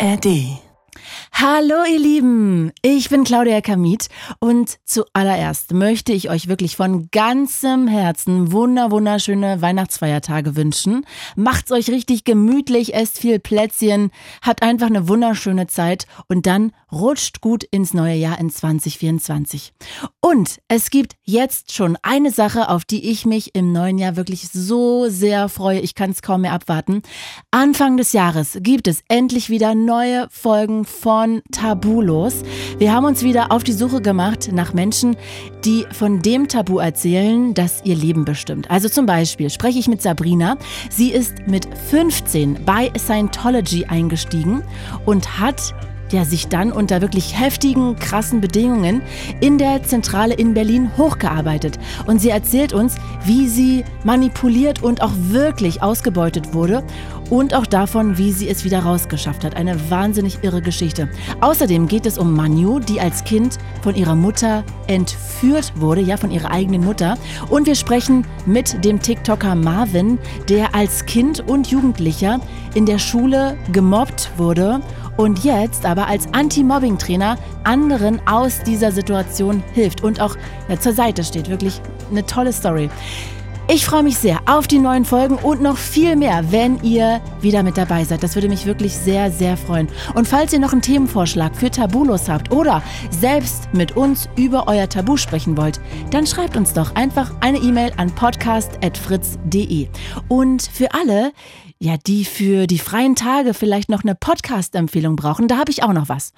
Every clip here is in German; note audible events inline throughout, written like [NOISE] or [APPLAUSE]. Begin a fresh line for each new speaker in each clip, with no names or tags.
ARD. Hallo ihr Lieben, ich bin Claudia Kamit und zuallererst möchte ich euch wirklich von ganzem Herzen wunder wunderschöne Weihnachtsfeiertage wünschen. Macht's euch richtig gemütlich, esst viel Plätzchen, habt einfach eine wunderschöne Zeit und dann rutscht gut ins neue Jahr in 2024. Und es gibt jetzt schon eine Sache, auf die ich mich im neuen Jahr wirklich so sehr freue. Ich kann es kaum mehr abwarten. Anfang des Jahres gibt es endlich wieder neue Folgen von Tabulos. Wir haben uns wieder auf die Suche gemacht nach Menschen, die von dem Tabu erzählen, das ihr Leben bestimmt. Also zum Beispiel spreche ich mit Sabrina. Sie ist mit 15 bei Scientology eingestiegen und hat der sich dann unter wirklich heftigen, krassen Bedingungen in der Zentrale in Berlin hochgearbeitet. Und sie erzählt uns, wie sie manipuliert und auch wirklich ausgebeutet wurde und auch davon, wie sie es wieder rausgeschafft hat. Eine wahnsinnig irre Geschichte. Außerdem geht es um Manu, die als Kind von ihrer Mutter entführt wurde, ja, von ihrer eigenen Mutter. Und wir sprechen mit dem TikToker Marvin, der als Kind und Jugendlicher in der Schule gemobbt wurde und jetzt aber als Anti-Mobbing-Trainer anderen aus dieser Situation hilft und auch ja, zur Seite steht. Wirklich eine tolle Story. Ich freue mich sehr auf die neuen Folgen und noch viel mehr, wenn ihr wieder mit dabei seid. Das würde mich wirklich sehr, sehr freuen. Und falls ihr noch einen Themenvorschlag für Tabulos habt oder selbst mit uns über euer Tabu sprechen wollt, dann schreibt uns doch einfach eine E-Mail an podcast.fritz.de. Und für alle, ja, die für die freien Tage vielleicht noch eine Podcast-Empfehlung brauchen, da habe ich auch noch was.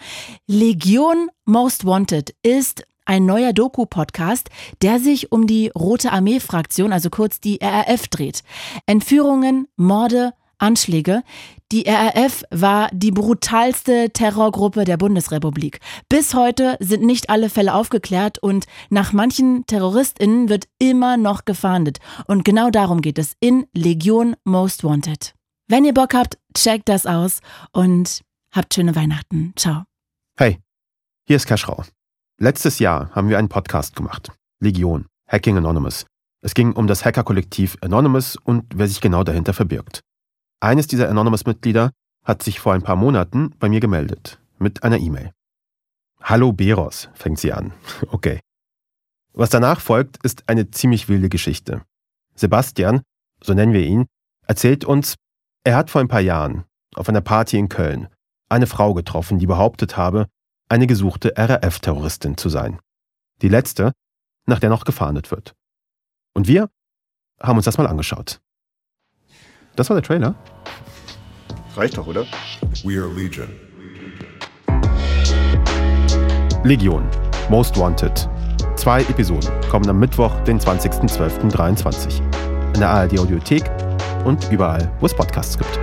Legion Most Wanted ist ein neuer Doku-Podcast, der sich um die Rote Armee-Fraktion, also kurz die RAF, dreht. Entführungen, Morde, Anschläge. Die RAF war die brutalste Terrorgruppe der Bundesrepublik. Bis heute sind nicht alle Fälle aufgeklärt und nach manchen TerroristInnen wird immer noch gefahndet. Und genau darum geht es in Legion Most Wanted. Wenn ihr Bock habt, checkt das aus und habt schöne Weihnachten. Ciao.
Hey, hier ist Keschrau. Letztes Jahr haben wir einen Podcast gemacht. Legion, Hacking Anonymous. Es ging um das Hackerkollektiv Anonymous und wer sich genau dahinter verbirgt. Eines dieser Anonymous-Mitglieder hat sich vor ein paar Monaten bei mir gemeldet. Mit einer E-Mail. Hallo Beros, fängt sie an. [LAUGHS] Okay. Was danach folgt, ist eine ziemlich wilde Geschichte. Sebastian, so nennen wir ihn, erzählt uns, er hat vor ein paar Jahren auf einer Party in Köln eine Frau getroffen, die behauptet habe, eine gesuchte RAF-Terroristin zu sein. Die letzte, nach der noch gefahndet wird. Und wir haben uns das mal angeschaut. Das war der Trailer.
Reicht doch, oder? We are Legion.
Legion. Most Wanted. Zwei Episoden kommen am Mittwoch, den 20.12.23. In der ARD Audiothek und überall, wo es Podcasts gibt.